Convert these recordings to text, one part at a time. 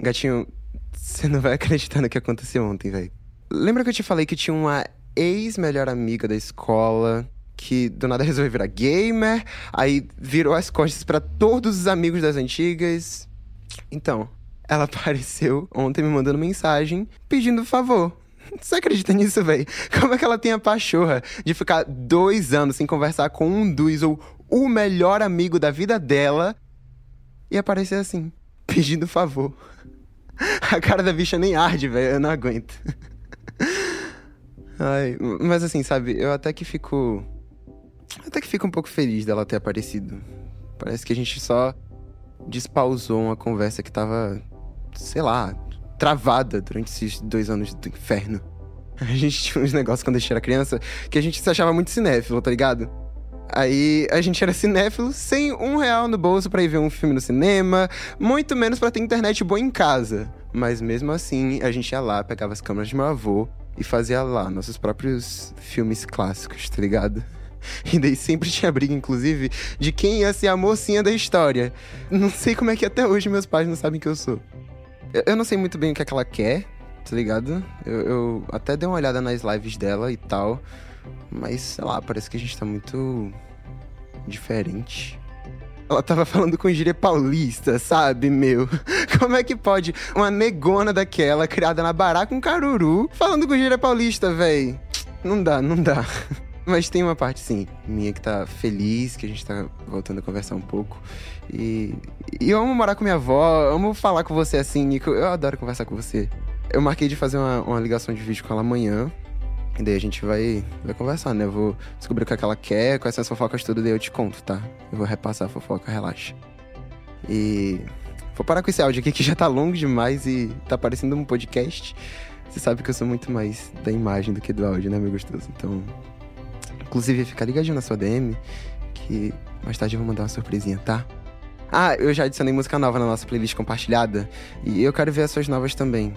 Gatinho, você não vai acreditar no que aconteceu ontem, velho. Lembra que eu te falei que tinha uma ex-melhor amiga da escola que do nada resolveu virar gamer, aí virou as costas para todos os amigos das antigas. Então, ela apareceu ontem me mandando mensagem pedindo favor. Você acredita nisso, velho? Como é que ela tem a pachorra de ficar dois anos sem conversar com um dos ou o melhor amigo da vida dela e aparecer assim, pedindo favor? A cara da bicha nem arde, velho. Eu não aguento. Ai, mas assim, sabe, eu até que fico. Até que fico um pouco feliz dela ter aparecido. Parece que a gente só despausou uma conversa que tava, sei lá, travada durante esses dois anos do inferno. A gente tinha uns negócios quando a gente era criança que a gente se achava muito cinéfilo, tá ligado? Aí a gente era cinéfilo sem um real no bolso para ir ver um filme no cinema, muito menos para ter internet boa em casa. Mas mesmo assim, a gente ia lá, pegava as câmeras de meu avô e fazia lá nossos próprios filmes clássicos, tá ligado? E daí sempre tinha briga, inclusive, de quem ia ser a mocinha da história. Não sei como é que até hoje meus pais não sabem que eu sou. Eu não sei muito bem o que, é que ela quer, tá ligado? Eu, eu até dei uma olhada nas lives dela e tal. Mas, sei lá, parece que a gente tá muito. diferente. Ela tava falando com gíria paulista, sabe, meu? Como é que pode uma negona daquela, criada na Bará com caruru, falando com gíria paulista, véi? Não dá, não dá. Mas tem uma parte, sim, minha que tá feliz, que a gente tá voltando a conversar um pouco. E, e eu amo morar com minha avó, amo falar com você assim, Nico. Eu adoro conversar com você. Eu marquei de fazer uma, uma ligação de vídeo com ela amanhã. E daí a gente vai, vai conversar, né? Eu vou descobrir o que, é que ela quer, quais são as fofocas tudo, daí eu te conto, tá? Eu vou repassar a fofoca, relaxa. E vou parar com esse áudio aqui que já tá longo demais e tá parecendo um podcast. Você sabe que eu sou muito mais da imagem do que do áudio, né, meu gostoso? Então, inclusive, fica ligadinho na sua DM, que mais tarde eu vou mandar uma surpresinha, tá? Ah, eu já adicionei música nova na nossa playlist compartilhada e eu quero ver as suas novas também.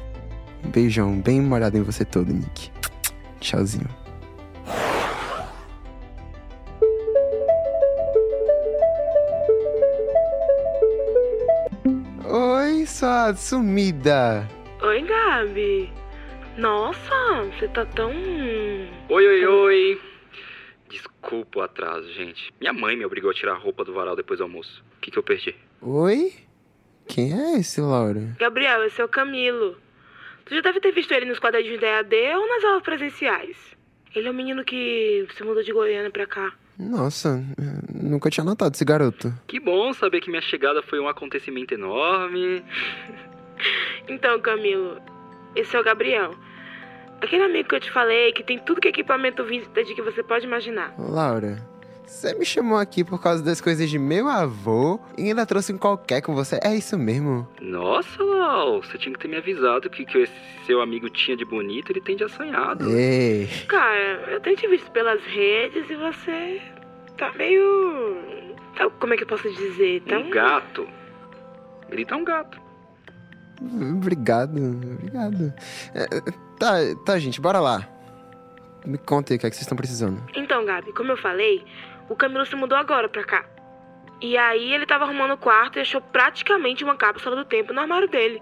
Beijão bem molhado em você todo, Nick. Tchauzinho. Oi, sua sumida. Oi, Gabi. Nossa, você tá tão. Oi, oi, oi. Desculpa o atraso, gente. Minha mãe me obrigou a tirar a roupa do varal depois do almoço. O que, que eu perdi? Oi? Quem é esse, Laura? Gabriel, esse é o Camilo. Tu já deve ter visto ele nos quadradinhos da EAD ou nas aulas presenciais. Ele é o menino que se mudou de Goiânia pra cá. Nossa, nunca tinha notado esse garoto. Que bom saber que minha chegada foi um acontecimento enorme. então, Camilo, esse é o Gabriel. Aquele amigo que eu te falei que tem tudo que é equipamento vintage que você pode imaginar. Laura, você me chamou aqui por causa das coisas de meu avô e ainda trouxe um qualquer com você. É isso mesmo? Nossa, Lau, você tinha que ter me avisado que que esse seu amigo tinha de bonito, ele tem de assanhado. Ei. Cara, eu tenho te visto pelas redes e você tá meio. Tá, como é que eu posso dizer? Tá um gato. Grita um gato. Obrigado, obrigado. É, tá, tá, gente, bora lá. Me conta aí o que, é que vocês estão precisando. Então, Gabi, como eu falei, o Camilo se mudou agora pra cá. E aí ele tava arrumando o quarto e achou praticamente uma cápsula do tempo no armário dele.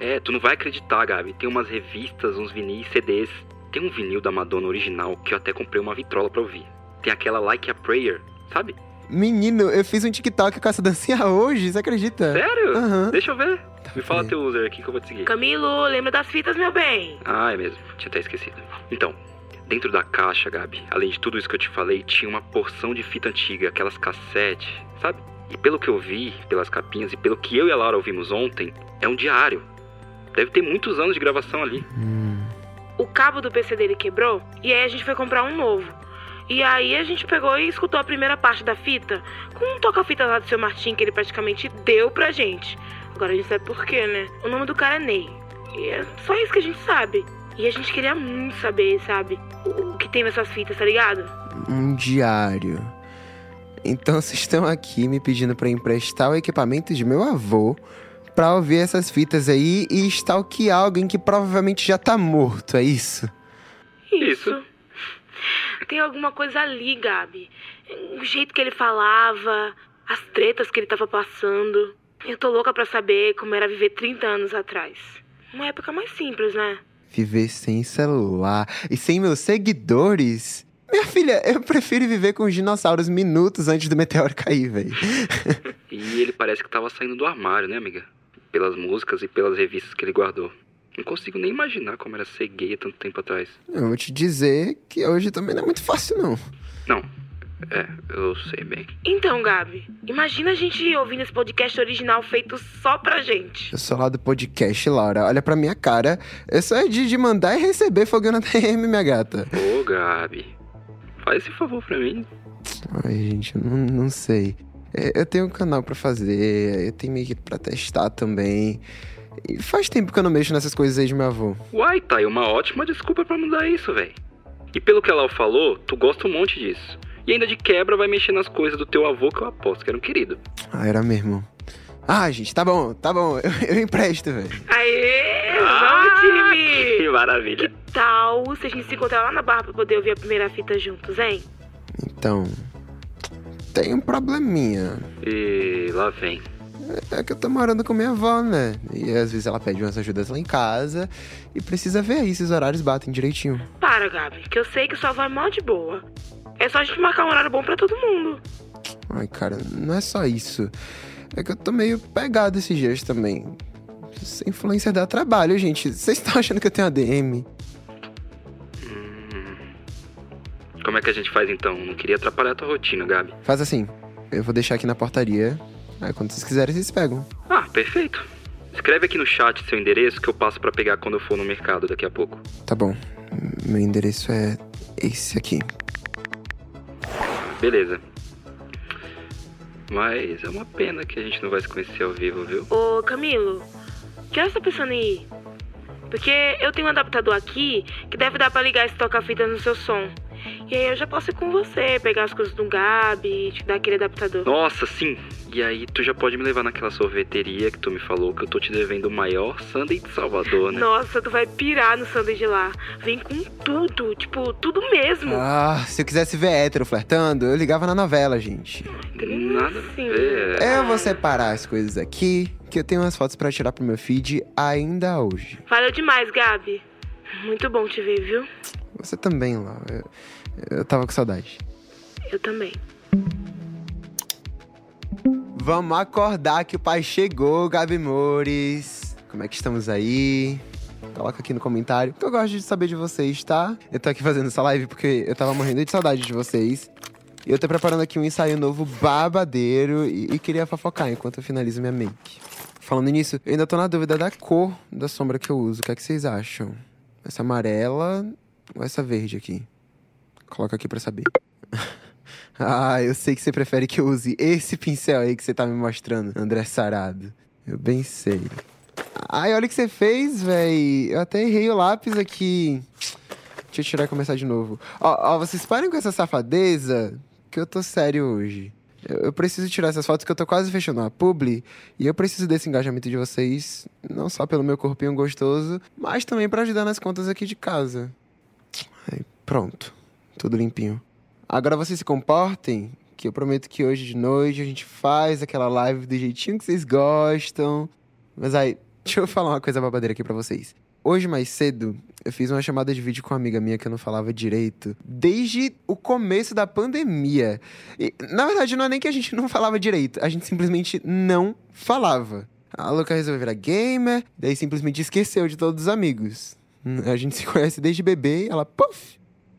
É, tu não vai acreditar, Gabi. Tem umas revistas, uns vinis, CDs. Tem um vinil da Madonna original que eu até comprei uma vitrola pra ouvir. Tem aquela Like a Prayer, sabe? Menino, eu fiz um TikTok com essa dancinha hoje, você acredita? Sério? Uhum. Deixa eu ver. Tá Me fala teu user aqui que eu vou te seguir. Camilo, lembra das fitas, meu bem? Ah, é mesmo. Tinha até esquecido. Então, Dentro da caixa, Gabi, além de tudo isso que eu te falei, tinha uma porção de fita antiga, aquelas cassete, sabe? E pelo que eu vi, pelas capinhas e pelo que eu e a Laura ouvimos ontem, é um diário. Deve ter muitos anos de gravação ali. Hum. O cabo do PC dele quebrou e aí a gente foi comprar um novo. E aí a gente pegou e escutou a primeira parte da fita com um toca-fita lá do seu Martim que ele praticamente deu pra gente. Agora a gente sabe por quê, né? O nome do cara é Ney. E é só isso que a gente sabe. E a gente queria muito saber, sabe? O, que tem nessas fitas, tá ligado? Um diário. Então vocês estão aqui me pedindo para emprestar o equipamento de meu avô para ouvir essas fitas aí e stalkear alguém que provavelmente já tá morto, é isso? Isso. Tem alguma coisa ali, Gabi. O jeito que ele falava, as tretas que ele tava passando. Eu tô louca pra saber como era viver 30 anos atrás. Uma época mais simples, né? Viver sem celular e sem meus seguidores? Minha filha, eu prefiro viver com os dinossauros minutos antes do meteoro cair, velho. E ele parece que tava saindo do armário, né, amiga? Pelas músicas e pelas revistas que ele guardou. Não consigo nem imaginar como era ser gay tanto tempo atrás. Eu vou te dizer que hoje também não é muito fácil, não. Não, é, eu sei bem. Então, Gabi, imagina a gente ouvindo esse podcast original feito só pra gente. Eu sou lá do podcast, Laura. Olha pra minha cara. É de, de mandar e receber foguinho na TM, minha gata. Ô, Gabi, faz esse favor pra mim. Ai, gente, eu não, não sei. É, Eu tenho um canal pra fazer, eu tenho meio que pra testar também. E faz tempo que eu não mexo nessas coisas aí de meu avô. Uai, tá aí uma ótima desculpa pra mudar isso, velho. E pelo que ela falou, tu gosta um monte disso. E ainda de quebra vai mexer nas coisas do teu avô que eu aposto que era um querido. Ah, era mesmo. Ah, gente, tá bom, tá bom. Eu, eu empresto, velho. Aê! Vamos, time! Que maravilha. Que tal se a gente se encontrar lá na barra pra poder ouvir a primeira fita juntos, hein? Então. Tem um probleminha. E lá vem. É que eu tô morando com minha avó, né? E às vezes ela pede umas ajudas lá em casa. E precisa ver aí se os horários batem direitinho. Para, Gabi, que eu sei que sua avó é mó de boa. É só a gente marcar um horário bom pra todo mundo. Ai, cara, não é só isso. É que eu tô meio pegado esses dias também. Essa influência dá trabalho, gente. Vocês estão achando que eu tenho ADM? Como é que a gente faz então? Não queria atrapalhar a tua rotina, Gabi. Faz assim. Eu vou deixar aqui na portaria. Aí quando vocês quiserem, vocês pegam. Ah, perfeito. Escreve aqui no chat seu endereço que eu passo pra pegar quando eu for no mercado daqui a pouco. Tá bom. Meu endereço é esse aqui. Beleza. Mas é uma pena que a gente não vai se conhecer ao vivo, viu? Ô, Camilo, que hora você tá pensando em ir? Porque eu tenho um adaptador aqui que deve dar pra ligar esse toca-fita no seu som. E aí eu já posso ir com você, pegar as coisas do Gabi e te dar aquele adaptador. Nossa, sim. E aí tu já pode me levar naquela sorveteria que tu me falou que eu tô te devendo o maior sundae de Salvador, né? Nossa, tu vai pirar no sanduíche de lá. Vem com tudo, tipo, tudo mesmo. Ah, se eu quisesse ver hétero flertando, eu ligava na novela, gente. Nada a Assim. ver. Eu vou separar as coisas aqui, que eu tenho umas fotos pra tirar pro meu feed ainda hoje. Valeu demais, Gabi. Muito bom te ver, viu? Você também, lá. Eu, eu tava com saudade. Eu também. Vamos acordar que o pai chegou, Gabi Mores. Como é que estamos aí? Coloca aqui no comentário, que eu gosto de saber de vocês, tá? Eu tô aqui fazendo essa live porque eu tava morrendo de saudade de vocês. E eu tô preparando aqui um ensaio novo babadeiro e, e queria fofocar enquanto eu finalizo minha make. Falando nisso, eu ainda tô na dúvida da cor da sombra que eu uso. O que é que vocês acham? Essa amarela essa verde aqui? Coloca aqui pra saber. ah, eu sei que você prefere que eu use esse pincel aí que você tá me mostrando, André Sarado. Eu bem sei. Ai, olha o que você fez, véi. Eu até errei o lápis aqui. Deixa eu tirar e começar de novo. Ó, ó, vocês parem com essa safadeza, que eu tô sério hoje. Eu, preciso tirar essas fotos que eu tô quase fechando a publi. E eu preciso desse engajamento de vocês, não só pelo meu corpinho gostoso, mas também pra ajudar nas contas aqui de casa. Aí, pronto. Tudo limpinho. Agora vocês se comportem, que eu prometo que hoje de noite a gente faz aquela live do jeitinho que vocês gostam. Mas aí, deixa eu falar uma coisa babadeira aqui pra vocês. Hoje, mais cedo, eu fiz uma chamada de vídeo com uma amiga minha que eu não falava direito desde o começo da pandemia. E, na verdade, não é nem que a gente não falava direito, a gente simplesmente não falava. A Luca resolveu virar gamer, daí simplesmente esqueceu de todos os amigos. A gente se conhece desde bebê e ela, puff,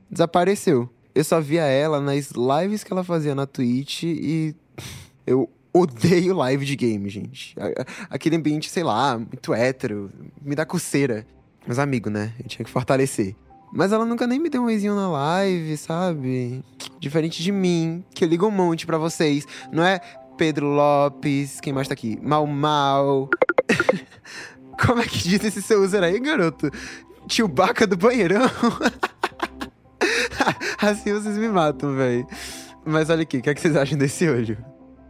desapareceu. Eu só via ela nas lives que ela fazia na Twitch e eu odeio live de game, gente. Aquele ambiente, sei lá, muito hétero, me dá coceira. Mas amigo, né? Eu tinha que fortalecer. Mas ela nunca nem me deu um oizinho na live, sabe? Diferente de mim, que eu ligo um monte pra vocês. Não é Pedro Lopes, quem mais tá aqui? Mal Mal. Como é que diz esse seu user aí, garoto? Baca do banheirão? assim vocês me matam, velho. Mas olha aqui, o que, é que vocês acham desse olho?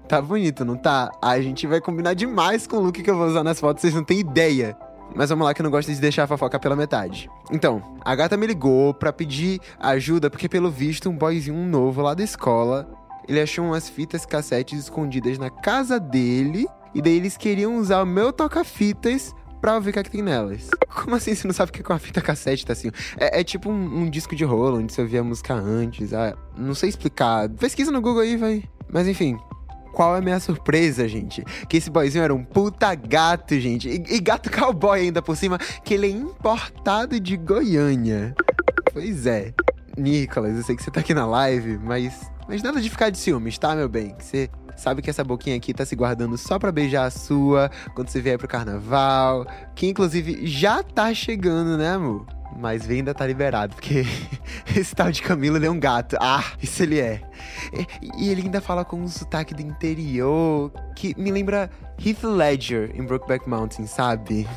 Tá bonito, não tá? A gente vai combinar demais com o look que eu vou usar nas fotos, vocês não têm ideia. Mas vamos lá que eu não gosto de deixar a fofoca pela metade. Então, a gata me ligou pra pedir ajuda, porque pelo visto um boyzinho novo lá da escola, ele achou umas fitas cassetes escondidas na casa dele E daí eles queriam usar o meu toca-fitas pra ver o que, é que tem nelas. Como assim você não sabe o que é uma fita cassete, tá assim? É, é tipo um, um, disco de rolo, onde você ouvia a música antes. Ah, não sei explicar. Pesquisa no Google aí, vai. Mas enfim, qual é a minha surpresa, gente? Que esse boyzinho era um puta gato, gente. E, e, gato cowboy ainda por cima, que ele é importado de Goiânia. Pois é. Nicolas, eu sei que você tá aqui na live, mas. Mas nada de ficar de ciúmes, tá, meu bem? Que você sabe que essa boquinha aqui tá se guardando só pra beijar a sua quando você vier pro carnaval. Que inclusive já tá chegando, né, amor? Mas ainda tá liberado, porque esse tal de Camilo ele é um gato. Ah, isso ele é. E, ele ainda fala com um sotaque do interior que me lembra Heath Ledger em Brokeback Mountain, sabe?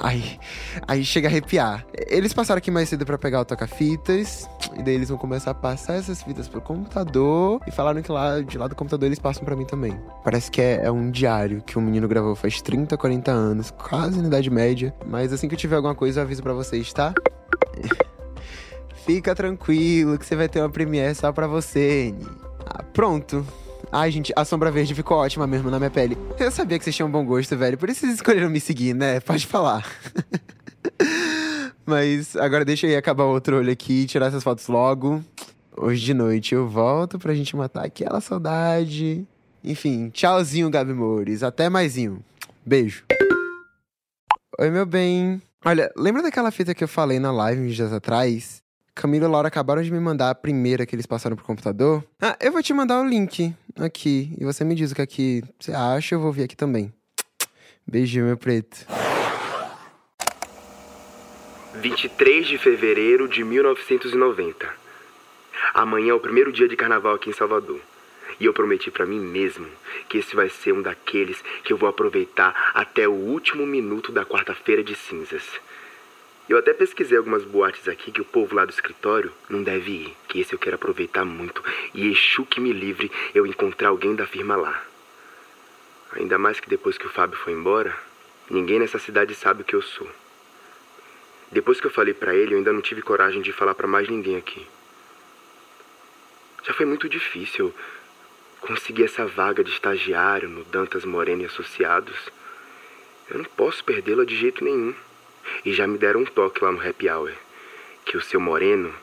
Ai, aí chega a arrepiar. Eles passaram aqui mais cedo para pegar o toca-fitas, e daí eles vão começar a passar essas fitas pro computador, e falaram que lá de lá do computador eles passam para mim também. Parece que é, é, um diário que um menino gravou faz 30, 40 anos, quase na idade média. Mas assim que eu tiver alguma coisa eu aviso para vocês, tá? Fica tranquilo que você vai ter uma premiere só pra você, N. Ah, pronto. Ai, gente, a sombra verde ficou ótima mesmo na minha pele. Eu sabia que vocês tinham bom gosto, velho. Por isso vocês escolheram me seguir, né? Pode falar. Mas agora deixa eu ir acabar o outro olho aqui tirar essas fotos logo. Hoje de noite eu volto pra gente matar aquela saudade. Enfim, tchauzinho, Gabi Mores. Até maisinho. Beijo. Oi, meu bem. Olha, lembra daquela fita que eu falei na live uns dias atrás? Camila e Laura acabaram de me mandar a primeira que eles passaram pro computador. Ah, eu vou te mandar o link aqui. E você me diz o que, é que você acha, eu vou ver aqui também. Beijinho, meu preto. 23 de fevereiro de 1990. Amanhã é o primeiro dia de carnaval aqui em Salvador. E eu prometi para mim mesmo que esse vai ser um daqueles que eu vou aproveitar até o último minuto da quarta-feira de cinzas. Eu até pesquisei algumas boates aqui que o povo lá do escritório não deve ir, que esse eu quero aproveitar muito e Exu que me livre eu encontrar alguém da firma lá. Ainda mais que depois que o Fábio foi embora, ninguém nessa cidade sabe o que eu sou. Depois que eu falei para ele, eu ainda não tive coragem de falar para mais ninguém aqui. Já foi muito difícil conseguir essa vaga de estagiário no Dantas Moreno e Associados. Eu não posso perdê-la de jeito nenhum. E já me deram um toque lá no happy hour. Que o seu Moreno,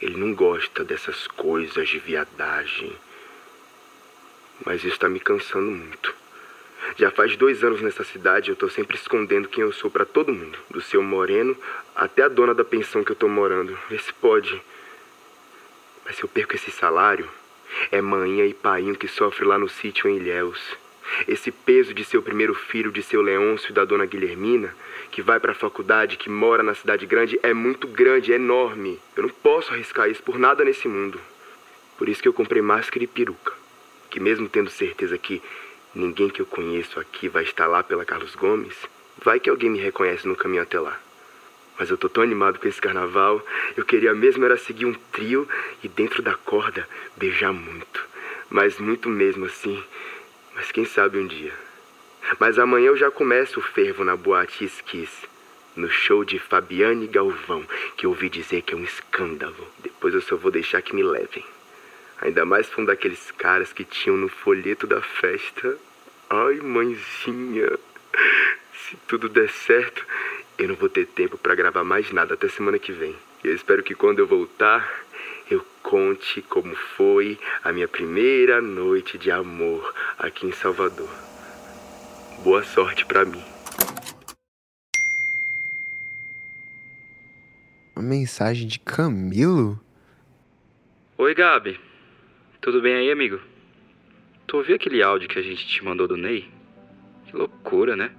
ele não gosta dessas coisas de viadagem. Mas isso tá me cansando muito. Já faz dois anos nessa cidade eu tô sempre escondendo quem eu sou para todo mundo. Do seu Moreno até a dona da pensão que eu tô morando. Vê se pode. Mas se eu perco esse salário, é manhã e painho que sofre lá no sítio em Ilhéus. Esse peso de seu primeiro filho, de seu Leôncio e da dona Guilhermina, que vai para a faculdade, que mora na cidade grande, é muito grande, é enorme. Eu não posso arriscar isso por nada nesse mundo. Por isso que eu comprei máscara e peruca. Que mesmo tendo certeza que ninguém que eu conheço aqui vai estar lá pela Carlos Gomes, vai que alguém me reconhece no caminho até lá. Mas eu tô tão animado com esse carnaval, eu queria mesmo era seguir um trio e dentro da corda beijar muito. Mas muito mesmo assim. Mas quem sabe um dia. Mas amanhã eu já começo o fervo na boate Esquis. No show de Fabiane Galvão, que ouvi dizer que é um escândalo. Depois eu só vou deixar que me levem. Ainda mais foi um daqueles caras que tinham no folheto da festa. Ai, mãezinha. Se tudo der certo, eu não vou ter tempo para gravar mais nada até semana que vem. Eu espero que quando eu voltar, eu conte como foi a minha primeira noite de amor aqui em Salvador. Boa sorte para mim. Uma mensagem de Camilo? Oi, Gabi. Tudo bem aí, amigo? Tu ouviu aquele áudio que a gente te mandou do Ney? Que loucura, né?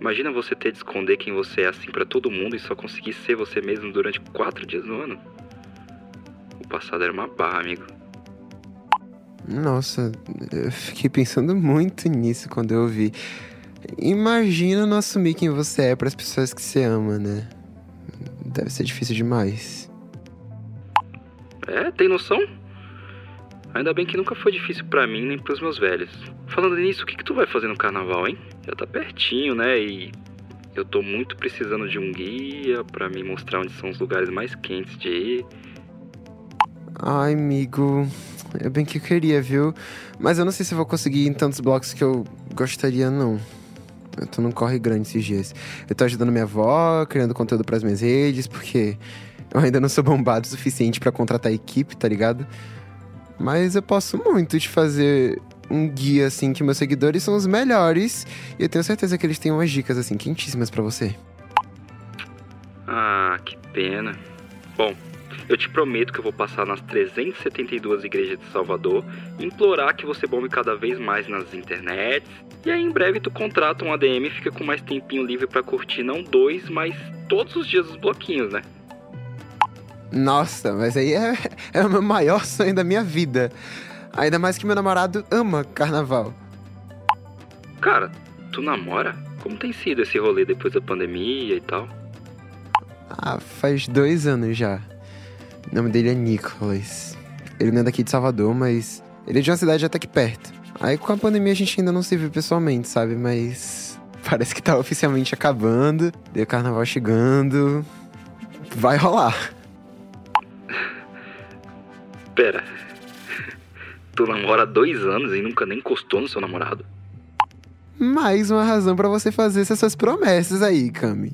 Imagina você ter de esconder quem você é assim para todo mundo e só conseguir ser você mesmo durante quatro dias no ano. O passado era uma barra, amigo. Nossa, eu fiquei pensando muito nisso quando eu ouvi. Imagina não assumir quem você é para as pessoas que você ama, né? Deve ser difícil demais. É, tem noção? Ainda bem que nunca foi difícil para mim nem pros meus velhos. Falando nisso, o que, que tu vai fazer no carnaval, hein? Já tá pertinho, né? E eu tô muito precisando de um guia para me mostrar onde são os lugares mais quentes de ir. Ai, amigo. É bem que eu queria, viu? Mas eu não sei se eu vou conseguir ir em tantos blocos que eu gostaria, não. Eu tô num corre grande esses dias. Eu tô ajudando minha avó, criando conteúdo pras minhas redes, porque eu ainda não sou bombado o suficiente para contratar equipe, tá ligado? Mas eu posso muito te fazer um guia, assim, que meus seguidores são os melhores. E eu tenho certeza que eles têm umas dicas, assim, quentíssimas para você. Ah, que pena. Bom, eu te prometo que eu vou passar nas 372 igrejas de Salvador implorar que você bombe cada vez mais nas internets. E aí em breve tu contrata um ADM e fica com mais tempinho livre para curtir não dois, mas todos os dias os bloquinhos, né? Nossa, mas aí é, é o meu maior sonho da minha vida. Ainda mais que meu namorado ama carnaval. Cara, tu namora? Como tem sido esse rolê depois da pandemia e tal? Ah, faz dois anos já. O nome dele é Nicholas. Ele não é daqui de Salvador, mas ele é de uma cidade até que perto. Aí com a pandemia a gente ainda não se viu pessoalmente, sabe? Mas parece que tá oficialmente acabando. Deu carnaval chegando. Vai rolar. Pera. Tu namora há dois anos e nunca nem encostou no seu namorado? Mais uma razão para você fazer essas promessas aí, Cami.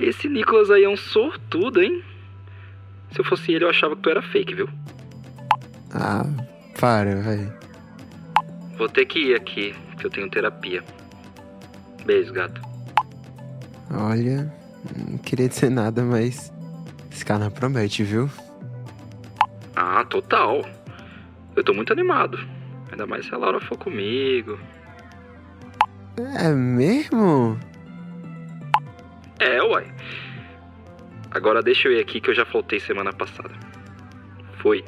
Esse Nicolas aí é um sortudo, hein? Se eu fosse ele, eu achava que tu era fake, viu? Ah, para, velho. Vou ter que ir aqui, que eu tenho terapia. Beijo, gato. Olha, não queria dizer nada, mas esse cara não promete, viu? Ah, total. Eu tô muito animado. Ainda mais se a Laura for comigo. É mesmo? É, uai. Agora deixa eu ir aqui que eu já faltei semana passada. Foi.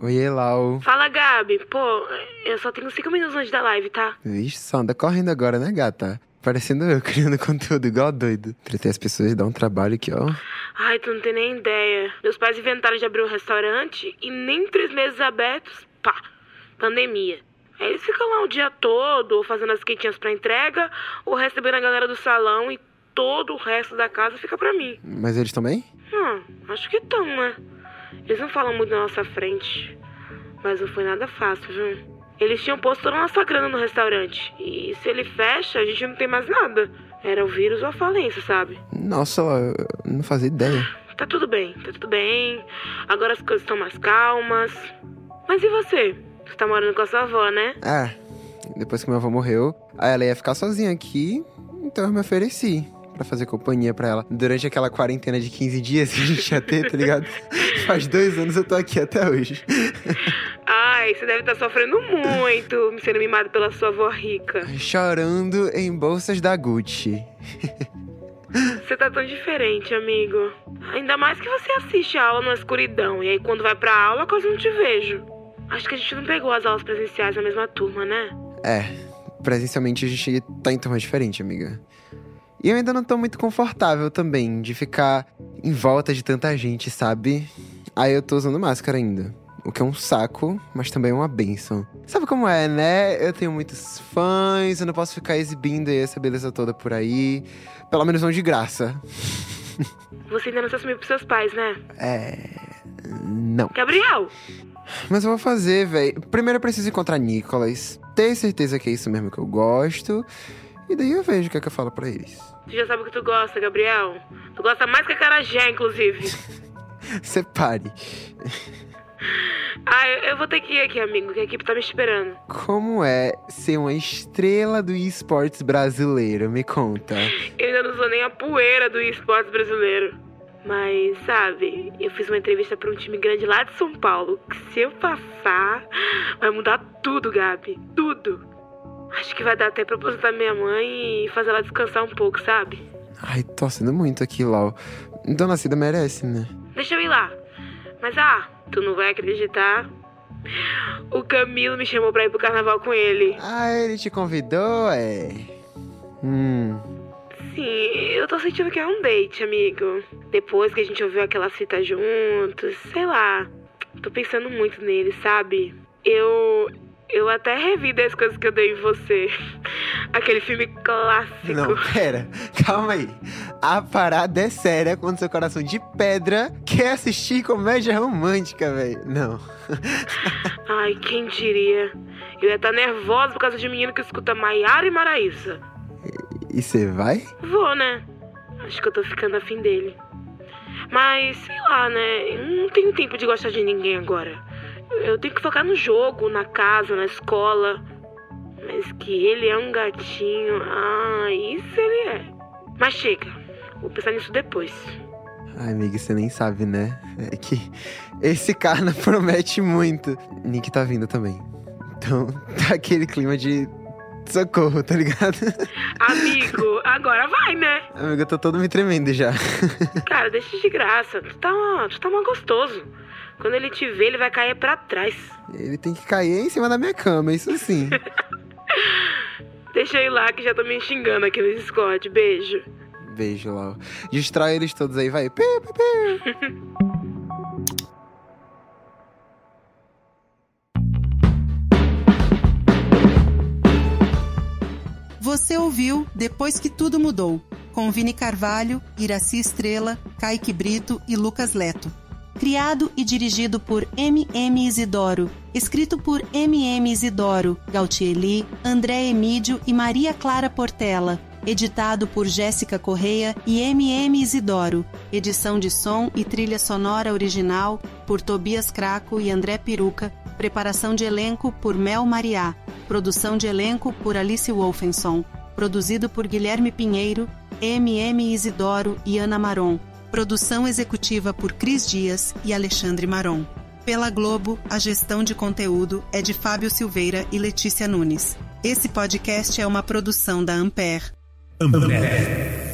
Oi, Lau. Fala, Gabi. Pô, eu só tenho cinco minutos antes da live, tá? Vixe, só anda correndo agora, né, gata? Parecendo eu, criando conteúdo igual doido. Tratar as pessoas dá um trabalho aqui, ó. Ai, tu não tem nem ideia. Meus pais inventaram de abrir um restaurante e nem três meses abertos, pá, pandemia. Aí eles ficam lá o dia todo, ou fazendo as quentinhas pra entrega, ou recebendo a galera do salão e todo o resto da casa fica pra mim. Mas eles também? Hum, acho que estão, né? Eles não falam muito na nossa frente. Mas não foi nada fácil, viu? Eles tinham posto toda a nossa grana no restaurante. E se ele fecha, a gente não tem mais nada. Era o vírus ou a falência, sabe? Nossa, eu não fazia ideia. Tá tudo bem, tá tudo bem. Agora as coisas estão mais calmas. Mas e você? Você tá morando com a sua avó, né? É, depois que minha avó morreu, aí ela ia ficar sozinha aqui, então eu me ofereci pra fazer companhia pra ela. Durante aquela quarentena de 15 dias que a gente ia ter, tá ligado? Faz dois anos eu tô aqui até hoje. Ai, você deve estar sofrendo muito, sendo mimado pela sua avó rica. Chorando em bolsas da Gucci. Você tá tão diferente, amigo. Ainda mais que você assiste a aula na escuridão. E aí quando vai pra aula, quase não te vejo. Acho que a gente não pegou as aulas presenciais na mesma turma, né? É, presencialmente a gente tá em turma diferente, amiga. E eu ainda não tô muito confortável também de ficar em volta de tanta gente, sabe? Aí eu tô usando máscara ainda. O que é um saco, mas também é uma benção. Sabe como é, né? Eu tenho muitos fãs, eu não posso ficar exibindo essa beleza toda por aí. Pelo menos não de graça. Você ainda não se assumiu pros seus pais, né? É. Não. Gabriel! Mas eu vou fazer, velho. Primeiro eu preciso encontrar Nicholas, ter certeza que é isso mesmo que eu gosto. E daí eu vejo o que é que eu falo pra eles. Tu já sabe o que tu gosta, Gabriel. Tu gosta mais que a Carajé, inclusive. Separe. Ah, eu, vou ter que ir aqui, amigo, que a equipe tá me esperando. Como é ser uma estrela do esportes brasileiro? Me conta. Eu ainda não sou nem a poeira do esportes brasileiro. Mas, sabe, eu fiz uma entrevista pra um time grande lá de São Paulo. Que se eu passar, vai mudar tudo, Gabi. Tudo. Acho que vai dar até pra aposentar minha mãe e fazer ela descansar um pouco, sabe? Ai, torcendo muito aqui, Lau. Dona Cida merece, né? Deixa eu ir lá. Mas ah, tu não vai acreditar. O Camilo me chamou pra ir pro carnaval com ele. Ah, ele te convidou, é? Hum. Sim, eu tô sentindo que é um date, amigo. Depois que a gente ouviu aquela cita juntos, sei lá. Tô pensando muito nele, sabe? Eu. Eu até revi das coisas que eu dei em você. Aquele filme clássico. Não, pera, calma aí. A parada é séria quando seu coração de pedra quer assistir comédia romântica, velho. Não. Ai, quem diria? Eu ia estar nervosa por causa de um menino que escuta Maiara e Maraísa. E você vai? Vou, né? Acho que eu tô ficando afim dele. Mas, sei lá, né? Não tenho tempo de gostar de ninguém agora. Eu tenho que focar no jogo, na casa, na escola. Mas que ele é um gatinho. Ah, isso ele é. Mas chega. Vou pensar nisso depois. Ai, amiga, você nem sabe, né? É que esse cara promete muito. Nick tá vindo também. Então, tá aquele clima de socorro, tá ligado? Amigo, agora vai, né? Amigo, eu tô todo me tremendo já. Cara, deixa de graça. Tu tá, tu tá mal gostoso. Quando ele te ver, ele vai cair pra trás. Ele tem que cair em cima da minha cama, isso sim. Deixa eu ir lá que já tô me xingando aqui no Discord. Beijo. Beijo, Lau. Destrói eles todos aí, vai. Pi, pi, pi. Você ouviu Depois que Tudo Mudou, com Vini Carvalho, Iraci Estrela, Kaique Brito e Lucas Leto. Criado e dirigido por M.M. Isidoro. Escrito por M.M. Isidoro, Gautieli, André Emídio e Maria Clara Portela. Editado por Jéssica Correia e M.M. Isidoro. Edição de som e trilha sonora original por Tobias Craco e André Peruca. Preparação de elenco por Mel Mariá. Produção de elenco por Alice Wolfenson. Produzido por Guilherme Pinheiro, M.M. Isidoro e Ana Maron. Produção executiva por Cris Dias e Alexandre Maron. Pela Globo, a gestão de conteúdo é de Fábio Silveira e Letícia Nunes. Esse podcast é uma produção da Ampere. Ampere.